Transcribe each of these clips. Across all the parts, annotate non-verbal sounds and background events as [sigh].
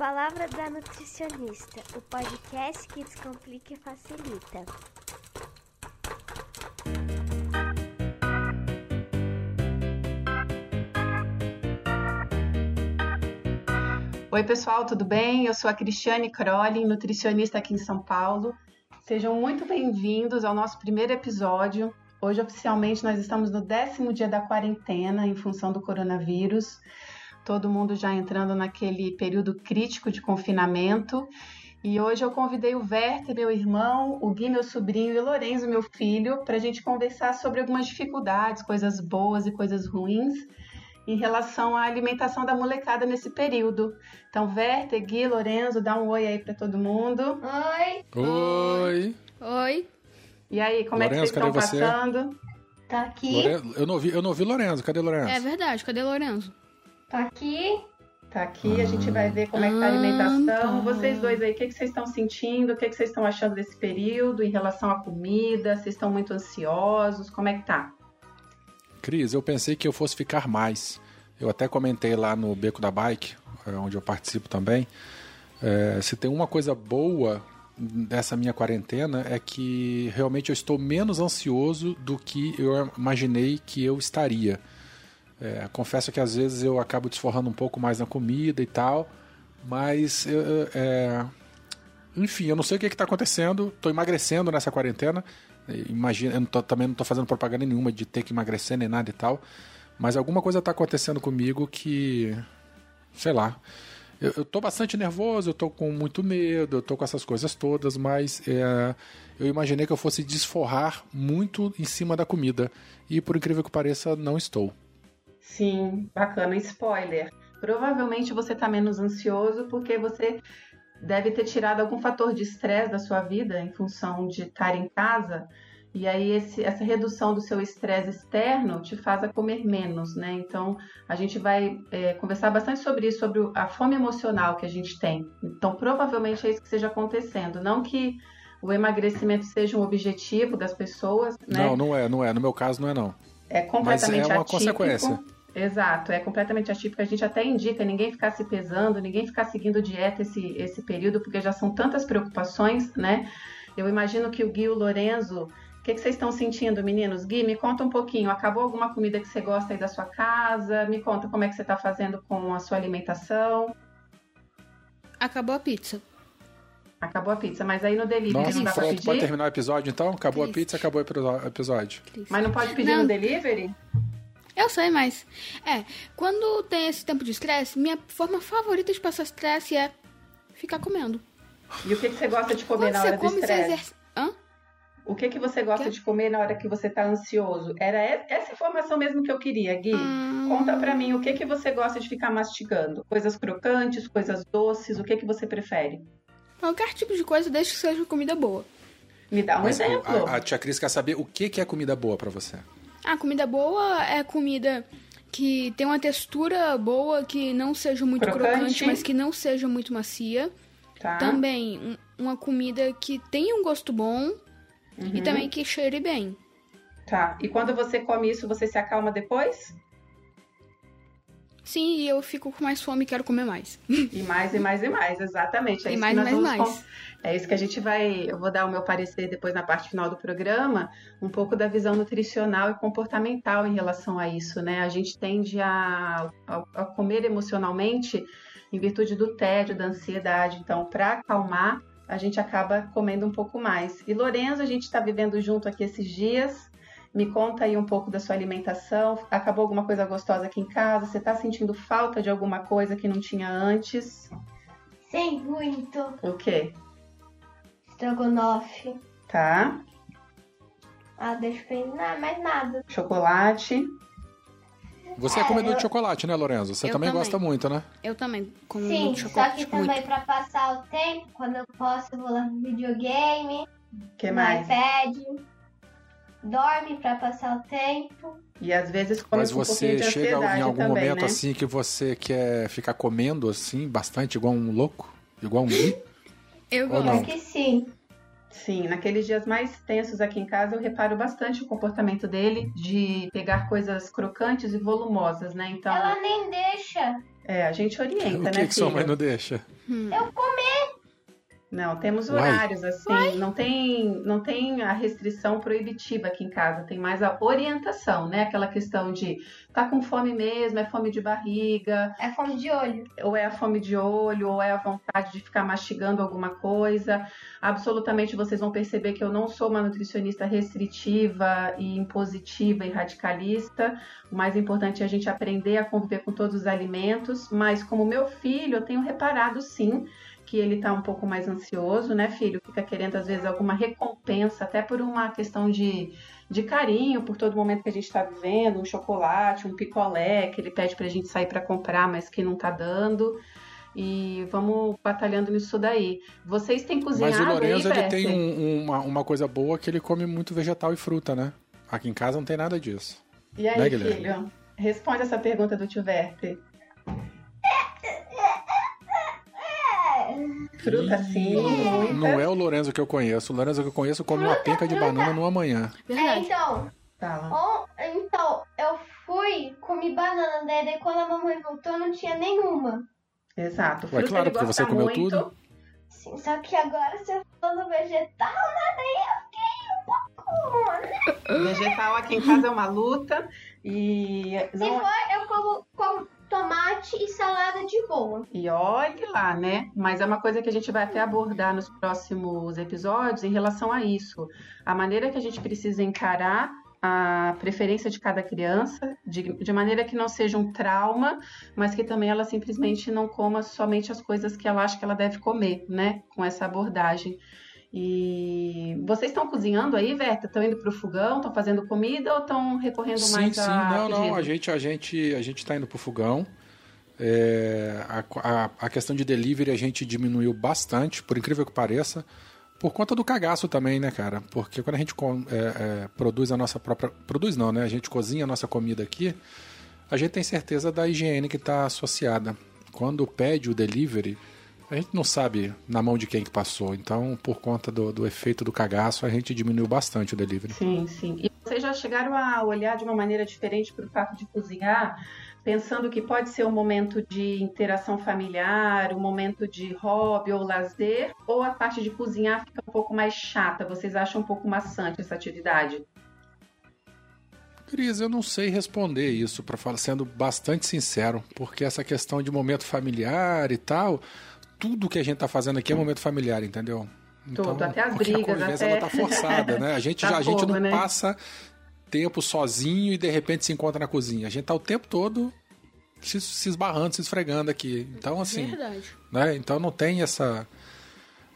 Palavra da Nutricionista, o podcast que descomplica e facilita. Oi, pessoal, tudo bem? Eu sou a Cristiane Crolin, nutricionista aqui em São Paulo. Sejam muito bem-vindos ao nosso primeiro episódio. Hoje, oficialmente, nós estamos no décimo dia da quarentena em função do coronavírus. Todo mundo já entrando naquele período crítico de confinamento. E hoje eu convidei o Werther, meu irmão, o Gui, meu sobrinho, e o Lorenzo, meu filho, para a gente conversar sobre algumas dificuldades, coisas boas e coisas ruins em relação à alimentação da molecada nesse período. Então, Werther, Gui, Lorenzo, dá um oi aí para todo mundo. Oi. Oi. Oi. E aí, como Lorenzo, é que vocês estão você? passando? Tá aqui. Eu não vi, eu não vi Lorenzo. Cadê Lorenzo? É verdade, cadê Lorenzo? Tá aqui. Tá aqui, a gente vai ver como é que tá a alimentação. Ah, tá. Vocês dois aí, o que, que vocês estão sentindo? O que, que vocês estão achando desse período em relação à comida? Vocês estão muito ansiosos? Como é que tá? Cris, eu pensei que eu fosse ficar mais. Eu até comentei lá no Beco da Bike, eh, onde eu participo também. eh, se tem uma coisa boa dessa minha quarentena é que realmente eu estou menos ansioso do que eu imaginei que eu estaria. É, confesso que às vezes eu acabo desforrando um pouco mais na comida e tal, mas eu- é, enfim, eu não sei o que está acontecendo. Estou emagrecendo nessa quarentena. Imagina, eu não tô- também não estou fazendo propaganda nenhuma de ter que emagrecer nem nada e tal, mas alguma coisa está acontecendo comigo que, sei lá. Eu, tô bastante nervoso, eu tô com muito medo, eu tô com essas coisas todas, mas é, eu imaginei que eu fosse desforrar muito em cima da comida. E por incrível que pareça, não estou. Sim, bacana. Spoiler. Provavelmente você tá menos ansioso porque você deve ter tirado algum fator de estresse da sua vida em função de estar em casa. E aí esse- essa redução do seu estresse externo te faz a comer menos, né? Então a gente vai é, conversar bastante sobre isso, sobre a fome emocional que a gente tem. Então provavelmente é isso que esteja acontecendo. Não que o emagrecimento seja um objetivo das pessoas, né? Não, não é, não é. No meu caso, não é não. É completamente Mas é uma atípico. consequência. Exato, é completamente atípico. A gente até indica ninguém ficar se pesando, ninguém ficar seguindo dieta esse, esse período, porque já são tantas preocupações, né? Eu imagino que o Gui e o Lorenzo. O que, que vocês estão sentindo, meninos? Gui, me conta um pouquinho. Acabou alguma comida que você gosta aí da sua casa? Me conta como é que você está fazendo com a sua alimentação. Acabou a pizza. Acabou a pizza, mas aí no delivery Nossa, não dá pra pedir? pode terminar o episódio então? Acabou a pizza, acabou o episódio. Cris. Mas não pode pedir Não. no delivery? Eu sei, mas. É, quando tem esse tempo de estresse, minha forma favorita de passar estresse é ficar comendo. E o que, que você gosta de comer Quando na hora do estresse? exerce. Hã? O que, que você gosta Quê? de comer na hora que você está ansioso? Era essa informação mesmo que eu queria, Gui. Hum. Conta pra mim o que, que você gosta de ficar mastigando. Coisas crocantes, coisas doces, o que, que você prefere? Qualquer tipo de coisa, desde que seja comida boa. Me dá um Mas exemplo. a, a tia Cris quer saber o que, que é comida boa pra você. Ah, comida boa é comida que tem uma textura boa, que não seja muito Crocante. crocante, mas que não seja muito macia. Tá? Também um- uma comida que tenha um gosto bom Uhum. e também que cheire bem. Tá. E quando você come isso, você se acalma depois? Sim, e eu fico com mais fome e quero comer mais. E mais, e mais, e mais, exatamente. É E mais, mais, mais. con- É isso que a gente vai. Eu vou dar o meu parecer depois na parte final do programa, um pouco da visão nutricional e comportamental em relação a isso, né? A gente tende a, a, a comer emocionalmente em virtude do tédio, da ansiedade. Então, para acalmar, a gente acaba comendo um pouco mais. E Lorenzo, a gente está vivendo junto aqui esses dias. Me conta aí um pouco da sua alimentação. Acabou alguma coisa gostosa aqui em casa? Você está sentindo falta de alguma coisa que não tinha antes? Sim, muito. O quê? Estrogonofe. Tá. Ah, deixa eu pensar. Mais nada. Chocolate. Você é comedor de chocolate, né, Lorenzo? Você Eu também, também. gosta muito, né? Eu também como Sim, muito só chocolate. que tipo, muito. também pra passar o tempo, quando eu posso, eu vou lá no videogame, O que no mais? iPad. Dorme pra passar o tempo. E às vezes come Mas um você de chega em algum também, momento né? assim que você quer ficar comendo assim, bastante, igual um louco? Igual um Gui? Eu gosto. que sim. Sim, naqueles dias mais tensos aqui em casa, eu reparo bastante o comportamento dele de pegar coisas crocantes e volumosas, né? Então, Ela nem deixa. É, a gente orienta, [laughs] o né, que, que sua mãe não deixa? Eu comer. Não, temos Uai. horários, assim, não tem, não tem a restrição proibitiva aqui em casa, tem mais a orientação, né? Aquela questão de tá com fome mesmo, é fome de barriga, É fome de olho. ou é a fome de olho, ou é a vontade de ficar mastigando alguma coisa. Absolutamente vocês vão perceber que eu não sou uma nutricionista restritiva e impositiva e radicalista. O mais importante é a gente aprender a conviver com todos os alimentos, mas como meu filho, eu tenho reparado sim que ele tá um pouco mais ansioso, né, filho? Fica querendo às vezes alguma recompensa, até por uma questão de de carinho por todo momento que a gente está vivendo, um chocolate, um picolé que ele pede para a gente sair para comprar, mas que não tá dando. E vamos batalhando nisso daí. Vocês têm cozinhado Mas o Lorenzo aí, ele tem um- uma, uma coisa boa que ele come muito vegetal e fruta, né? Aqui em casa não tem nada disso. E aí, né, filho? Responde essa pergunta do tio Verte. Fruta sim, muita. Não é o Lorenzo que eu conheço. O Lorenzo que eu conheço come uma penca de banana numa manhã. É, então, Fala. on- então, eu fui, comi banana? Daí quando a mamãe voltou, não tinha nenhuma. Exato. Ué, Fruta claro, porque você comeu muito. tudo. Sim, só que agora você falou do vegetal, né? Daí eu fiquei um pouco. né? Vegetal aqui em casa é uma luta. E Se não for, eu como, como tomate e salada de boa. E olhe lá, né? Mas é uma coisa que a gente vai até abordar nos próximos episódios em relação a isso. A maneira que a gente precisa encarar a preferência de cada criança, de, de maneira que não seja um trauma, mas que também ela simplesmente não coma somente as coisas que ela acha que ela deve comer, né? Com essa abordagem. E vocês estão cozinhando aí, Verta? Estão indo para o fogão? Estão fazendo comida ou estão recorrendo Sim, mais sim, a não, não. pedido? A gente, a gente, a gente tá indo pro fogão. É, a, a, a questão de delivery a gente diminuiu bastante, por incrível que pareça, por conta do cagaço também, né, cara? Porque quando a gente é, é, produz a nossa própria. Produz não, né? A gente cozinha a nossa comida aqui, a gente tem certeza da higiene que está associada. Quando pede o delivery, a gente não sabe na mão de quem que passou. Então, por conta do, do efeito do cagaço, a gente diminuiu bastante o delivery. Sim, sim. E vocês já chegaram a olhar de uma maneira diferente para o fato de cozinhar, pensando que pode ser um momento de interação familiar, um momento de hobby ou lazer, ou a parte de cozinhar fica um pouco mais chata? Vocês acham um pouco maçante essa atividade? Cris, eu não sei responder isso, para falar sendo bastante sincero, porque essa questão de momento familiar e tal, tudo que a gente tá fazendo aqui é momento familiar, entendeu? Tudo, até as porque brigas, a convivência até- ela tá forçada, né? A [laughs] gente, Tá já, a gente fogo, não né? passa tempo sozinho e de repente se encontra na cozinha. A gente tá o tempo todo se, se esbarrando, se esfregando aqui. Então, assim, Verdade. né? Então não tem essa.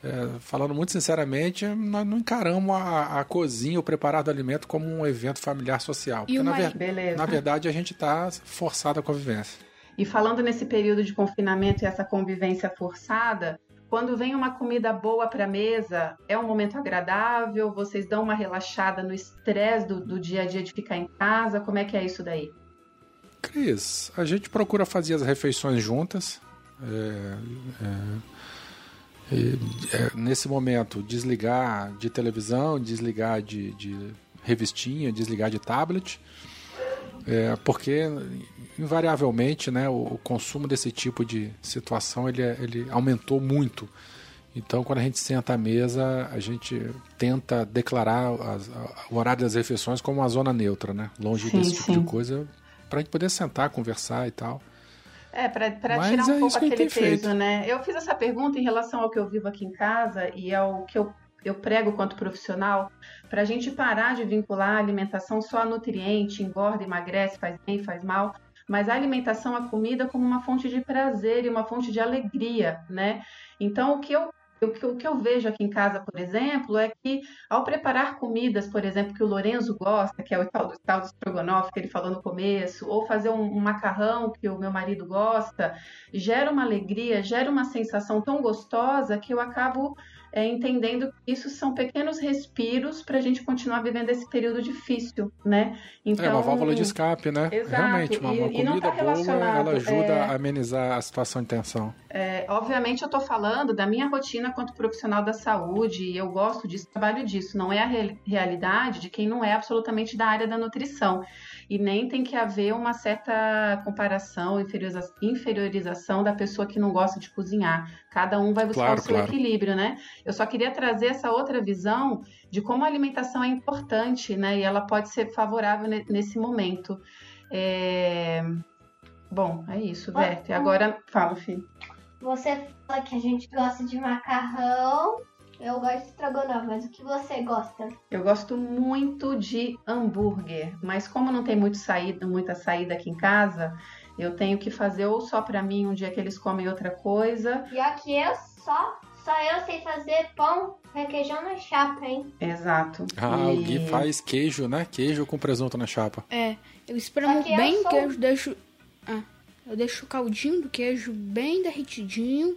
é, falando muito sinceramente, nós não encaramos a, a cozinha, o preparar do alimento como um evento familiar social. E Porque, na, uma- ver- Beleza. na verdade, a gente está forçado à convivência. E falando nesse período de confinamento e essa convivência forçada, quando vem uma comida boa para a mesa, é um momento agradável? Vocês dão uma relaxada no estresse do, do dia a dia de ficar em casa? Como é que é isso daí? Cris, a gente procura fazer as refeições juntas. é, é, é, nesse momento, desligar de televisão, desligar de, de revistinha, desligar de tablet. É, porque invariavelmente né, o, o consumo desse tipo de situação ele, é- ele aumentou muito. Então, quando a gente senta à mesa, a gente tenta declarar as- a- o horário das refeições como uma zona neutra, né? Longe Sim, desse tipo sim. de coisa, para a gente poder sentar, conversar e tal. É, para Mas tirar um é pouco aquele tem peso, feito. né? Eu fiz essa pergunta em relação ao que eu vivo aqui em casa e ao que eu, eu prego quanto profissional, para a gente parar de vincular a alimentação só a nutriente, engorda, emagrece, faz bem, faz mal, mas a alimentação, a comida, como uma fonte de prazer e uma fonte de alegria, né? Então, o que eu o que, eu vejo aqui em casa, por exemplo, é que ao preparar comidas, por exemplo, que o Lorenzo gosta, que é o tal do, tal do estrogonofe que ele falou no começo, ou fazer um, um macarrão que o meu marido gosta, gera uma alegria, gera uma sensação tão gostosa que eu acabo é, entendendo que isso são pequenos respiros para a gente continuar vivendo esse período difícil, né? Então, é uma válvula de escape, né? Exato, Realmente, uma, uma e- e não comida tá boa, ela ajuda é. a amenizar a situação de tensão. É, obviamente eu estou falando da minha rotina quanto profissional da saúde e eu gosto disso, trabalho disso. Não é a real- realidade de quem não é absolutamente da área da nutrição. E nem tem que haver uma certa comparação, inferioriza- inferiorização da pessoa que não gosta de cozinhar. Cada um vai buscar Claro, o seu claro. equilíbrio, né? Eu só queria trazer essa outra visão de como a alimentação é importante, né? E ela pode ser favorável ne- nesse momento. É... Bom, é isso, Verte. Agora, fala, filho. Você fala que a gente gosta de macarrão. Eu gosto de estrogonofe, mas o que você gosta? Eu gosto muito de hambúrguer, mas como não tem muito saída, muita saída aqui em casa, eu tenho que fazer ou só pra mim um dia que eles comem outra coisa. E aqui eu só, só eu sei fazer pão requeijão na chapa, hein? Exato. Ah, E- o Gui faz queijo, né? Queijo com presunto na chapa. É, eu espremo Aqui eu bem sou- queijo, deixo. Ah, eu deixo o caldinho do queijo bem derretidinho.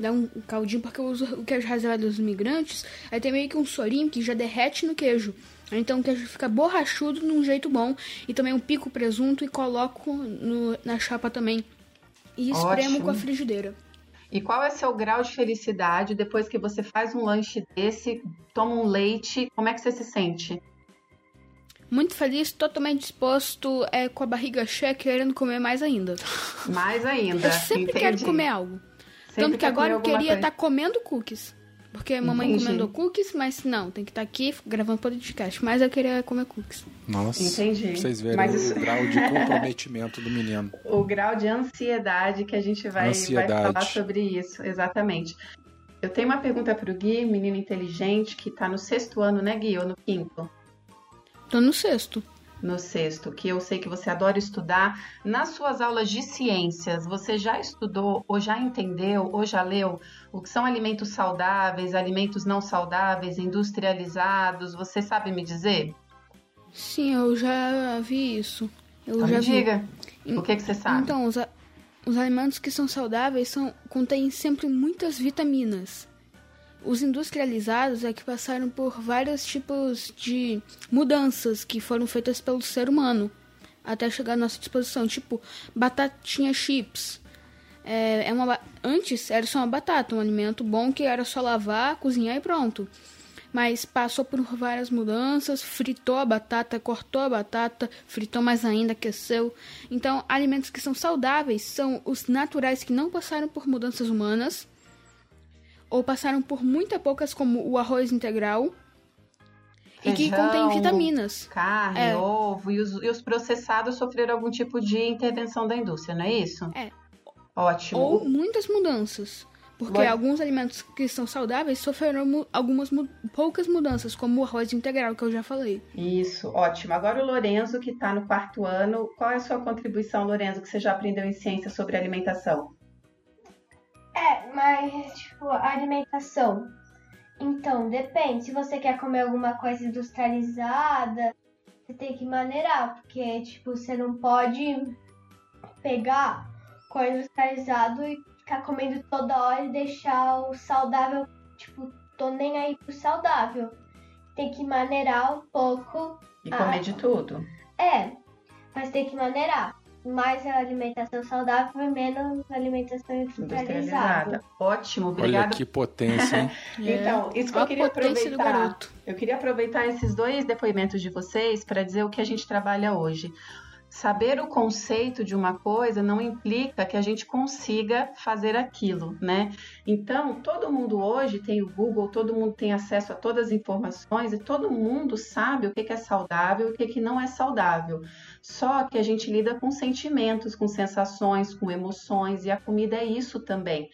Dá um caldinho, porque eu uso o queijo reservado dos imigrantes. Aí tem meio que um sorinho que já derrete no queijo. Então o queijo fica borrachudo de um jeito bom. E também eu pico o presunto e coloco no- na chapa também. E espremo Ótimo. com a frigideira. E qual é seu grau de felicidade depois que você faz um lanche desse, toma um leite? Como é que você se sente? Muito feliz, totalmente disposto, é, com a barriga cheia, querendo comer mais ainda. Mais ainda. Eu sempre quero entendi. comer algo. Sempre Tanto que quer agora eu queria estar comendo cookies. Porque a mamãe Entendi. encomendou cookies, mas não, tem que estar aqui gravando podcast. Mas eu queria comer cookies. Nossa. Entendi. Pra vocês verem Mas o isso- grau de comprometimento do menino. [laughs] o grau de ansiedade que a gente vai, vai falar sobre isso, exatamente. Eu tenho uma pergunta para o Gui, menino inteligente, que está no sexto ano, né, Gui? Ou no quinto? Tô no sexto. No sexto, que eu sei que você adora estudar. Nas suas aulas de ciências, você já estudou, ou já entendeu, ou já leu o que são alimentos saudáveis, alimentos não saudáveis, industrializados? Você sabe me dizer? Sim, eu já vi isso. Eu Então já me vi. diga. O que, que você sabe? Então, os, a- os alimentos que são saudáveis são, contêm sempre muitas vitaminas. Os industrializados é que passaram por vários tipos de mudanças que foram feitas pelo ser humano até chegar à nossa disposição, tipo batatinha chips. É, é uma, antes era só uma batata, um alimento bom que era só lavar, cozinhar e pronto. Mas passou por várias mudanças, fritou a batata, cortou a batata, fritou mais ainda, aqueceu. Então, alimentos que são saudáveis são os naturais que não passaram por mudanças humanas ou passaram por muito poucas, como o arroz integral, e que Feijão, contém vitaminas. Carne, É. ovo, e os, e os processados sofreram algum tipo de intervenção da indústria, não é isso? É. Ótimo. Ou muitas mudanças. Porque Vai- alguns alimentos que são saudáveis sofreram mu- algumas mu- poucas mudanças, como o arroz integral, que eu já falei. Isso, ótimo. Agora o Lorenzo, que está no quarto ano, qual é a sua contribuição, Lorenzo, que você já aprendeu em ciência sobre alimentação? É, mas, tipo, a alimentação. Então, depende. Se você quer comer alguma coisa industrializada, você tem que maneirar, porque, tipo, você não pode pegar coisa industrializada e ficar comendo toda hora e deixar o saudável, tipo, tô nem aí pro saudável. Tem que maneirar um pouco. E comer de tudo. É, mas tem que maneirar. Mais a alimentação saudável e menos a alimentação industrializada. Industrializada. Ótimo, Olha obrigada. que potência, hein? [laughs] Então, isso que eu É. queria aproveitar. garoto. Eu queria aproveitar esses dois depoimentos de vocês para dizer o que a gente trabalha hoje. Saber o conceito de uma coisa não implica que a gente consiga fazer aquilo, né? Então, todo mundo hoje tem o Google, todo mundo tem acesso a todas as informações e todo mundo sabe o que é saudável e o que não é saudável. Só que a gente lida com sentimentos, com sensações, com emoções e a comida é isso também.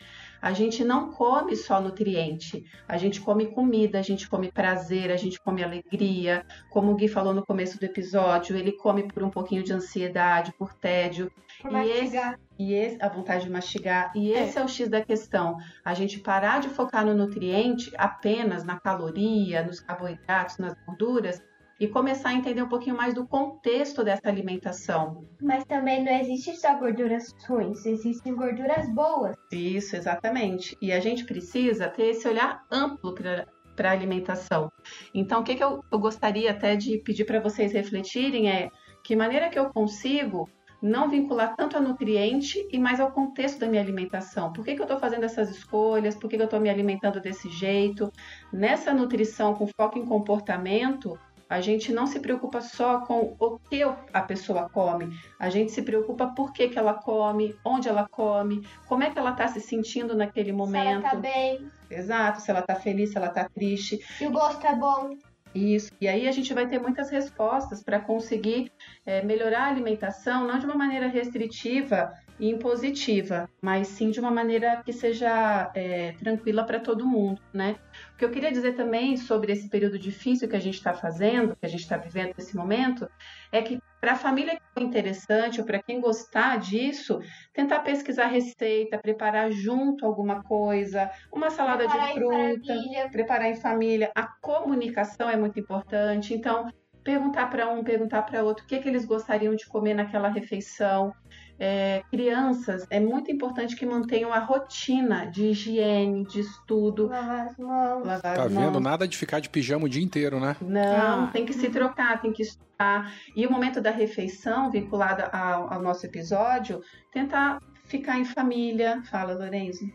A gente não come só nutriente, a gente come comida, a gente come prazer, a gente come alegria. Como o Gui falou no começo do episódio, ele come por um pouquinho de ansiedade, por tédio, Por E esse- e esse, a vontade de mastigar. E esse é. o X da questão. A gente parar de focar no nutriente apenas na caloria, nos carboidratos, nas gorduras e começar a entender um pouquinho mais do contexto dessa alimentação. Mas também não existe só gorduras ruins, existem gorduras boas. Isso, exatamente. E a gente precisa ter esse olhar amplo para a alimentação. Então, o que, que eu, eu gostaria até de pedir para vocês refletirem é que maneira que eu consigo não vincular tanto a nutriente e mais ao contexto da minha alimentação. Por que, que eu estou fazendo essas escolhas? Por que, que eu estou me alimentando desse jeito? Nessa nutrição com foco em comportamento, a gente não se preocupa só com o que a pessoa come, a gente se preocupa por que, que ela come, onde ela come, como é que ela está se sentindo naquele momento. Se ela tá bem. Exato, se ela tá feliz, se ela tá triste. Se o gosto é bom. Isso. E aí a gente vai ter muitas respostas para conseguir é, melhorar a alimentação, não de uma maneira restritiva impositiva, mas sim de uma maneira que seja é, tranquila para todo mundo, né? O que eu queria dizer também sobre esse período difícil que a gente está fazendo, que a gente está vivendo nesse momento, é que para a família que for interessante ou para quem gostar disso, tentar pesquisar receita, preparar junto alguma coisa, uma salada preparar de fruta, preparar em família. A comunicação é muito importante. Então, perguntar para um, perguntar para outro o que, é que eles gostariam de comer naquela refeição. É, crianças, é muito importante que mantenham a rotina de higiene, de estudo. Lavar as mãos. Lavar tá as vendo? Mãos. Nada de ficar de pijama o dia inteiro, né? Não, ah. tem que se trocar, tem que estudar. E o momento da refeição, vinculado ao, ao nosso episódio, tentar ficar em família. Fala, Lorenzo.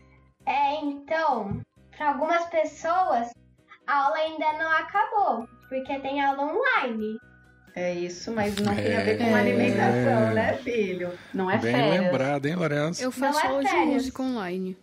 É, então, para algumas pessoas, a aula ainda não acabou, porque tem aula online. É isso, mas não é... tem a ver com alimentação, né, filho? Não é Bem férias. lembrado, hein, Lourenço? Eu faço é aula de música online.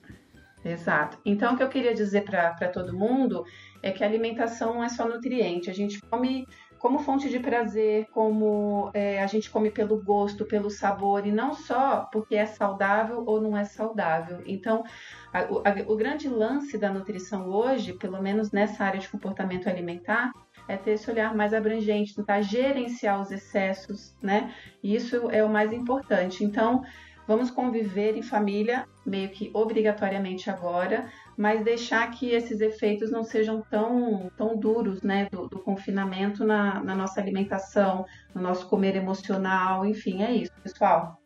Exato. Então, o que eu queria dizer para todo mundo é que a alimentação não é só nutriente. A gente come como fonte de prazer, como é, a gente come pelo gosto, pelo sabor, e não só porque é saudável ou não é saudável. Então, a, a, o grande lance da nutrição hoje, pelo menos nessa área de comportamento alimentar, é ter esse olhar mais abrangente, tentar gerenciar os excessos, né? E isso é o mais importante. Então, vamos conviver em família, meio que obrigatoriamente agora, mas deixar que esses efeitos não sejam tão, tão duros, né? Do, do confinamento na, na nossa alimentação, no nosso comer emocional, enfim, é isso, pessoal.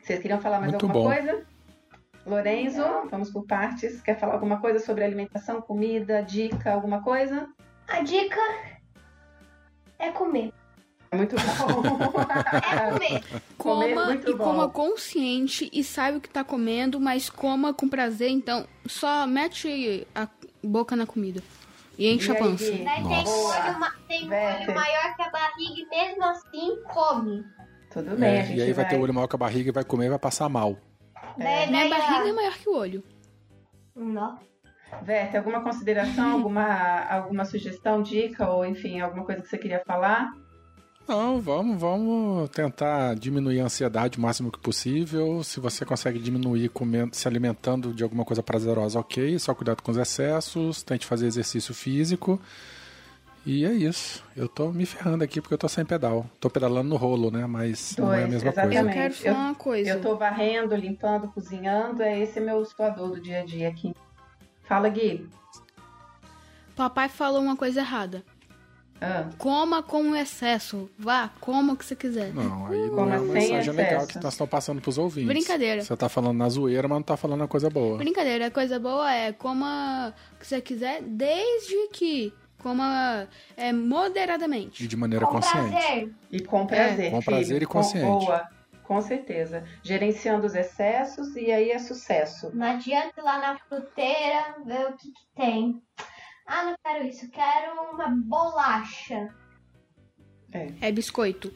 Vocês queriam falar mais Muito alguma bom. coisa? Lorenzo, vamos por partes. Quer falar alguma coisa sobre alimentação, comida, dica, alguma coisa? A dica é comer. É muito bom. [laughs] é comer. Coma comer e bom. coma consciente e saiba o que tá comendo, mas coma com prazer. Então, só mete a boca na comida. E enche e a pança. Aí, tem um olho, tem olho maior que a barriga e mesmo assim come. Tudo bem. É, e aí vai, vai ter o olho maior que a barriga e vai comer e vai passar mal. É. Minha barriga é maior que o olho. Não. Verte, alguma consideração, [laughs] alguma, alguma sugestão, dica ou enfim, alguma coisa que você queria falar? Não, vamos, vamos tentar diminuir a ansiedade o máximo que possível. Se você consegue diminuir comendo, se alimentando de alguma coisa prazerosa, ok. Só cuidado com os excessos, tente fazer exercício físico. E é isso. Eu tô me ferrando aqui porque eu tô sem pedal. Tô pedalando no rolo, né? Mas Dois, não é a mesma exatamente. coisa. Eu quero falar uma coisa. Eu tô varrendo, limpando, cozinhando. É esse meu suador do dia a dia aqui. Fala, Gui. Papai falou uma coisa errada. Ah. Coma com excesso. Vá, coma o que você quiser. Não, aí não Coma é uma mensagem legal excesso. que nós estamos passando pros ouvintes. Brincadeira. Você tá falando na zoeira, mas não tá falando a coisa boa. Brincadeira, a coisa boa é coma o que você quiser, desde que coma é, moderadamente. E de maneira Com consciente. prazer. E com prazer. com filho. prazer e Com- consciente. boa. Com certeza. Gerenciando os excessos e aí é sucesso. Não adianta ir lá na fruteira ver o que, que tem. Ah, não quero isso, quero uma bolacha. É biscoito.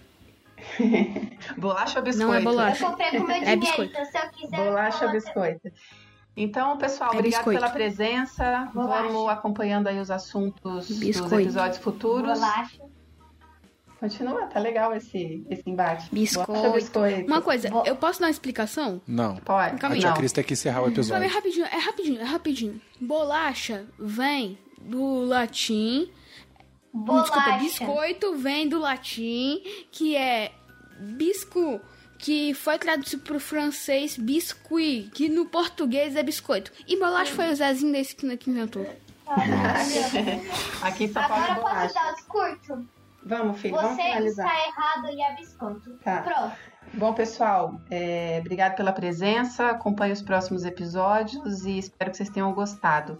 [laughs] Bolacha ou biscoito? Não é bolacha. Eu comprei com meu É dinheiro, biscoito. então se eu quiser. Bolacha ou eu biscoito? Então, pessoal, É obrigado biscoito. pela presença. Bolacha. Vamos acompanhando aí os assuntos dos Biscoito. episódios futuros. Bolacha. Continua, tá legal esse, esse embate. Biscoito. Biscoito? Uma coisa, Bo- eu posso dar uma explicação? Não. Pode. Calma A aí. tia Não. Cris tem que encerrar o episódio. é rapidinho, é rapidinho, é rapidinho. Bolacha vem do latim. Bolacha. Desculpa, biscoito vem do latim, que é bisco, que foi traduzido pro francês biscuit, que no português é biscoito. E bolacha foi o Zezinho da esquina que inventou. Aqui em São Paulo é Agora posso bolacha. dar o discurso? Vamos, filho, vamos Você finalizar. está errado e é biscoito. Tá. Pronto. Bom, pessoal, é, obrigado pela presença. Acompanhe os próximos episódios e espero que vocês tenham gostado.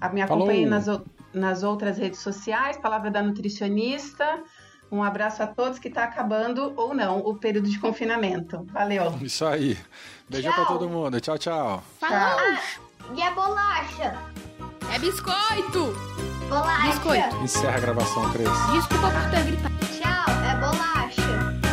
A me acompanhe nas, nas outras redes sociais, Palavra da Nutricionista. Um abraço a todos que está acabando ou não o período de confinamento. Valeu. Isso aí. Beijão Tchau. pra todo mundo. Tchau, tchau. Falou! E a bolacha? É biscoito! Bolacha. Biscoito. Encerra a gravação, Cris. Desculpa por ter gritado. Tchau, é bolacha.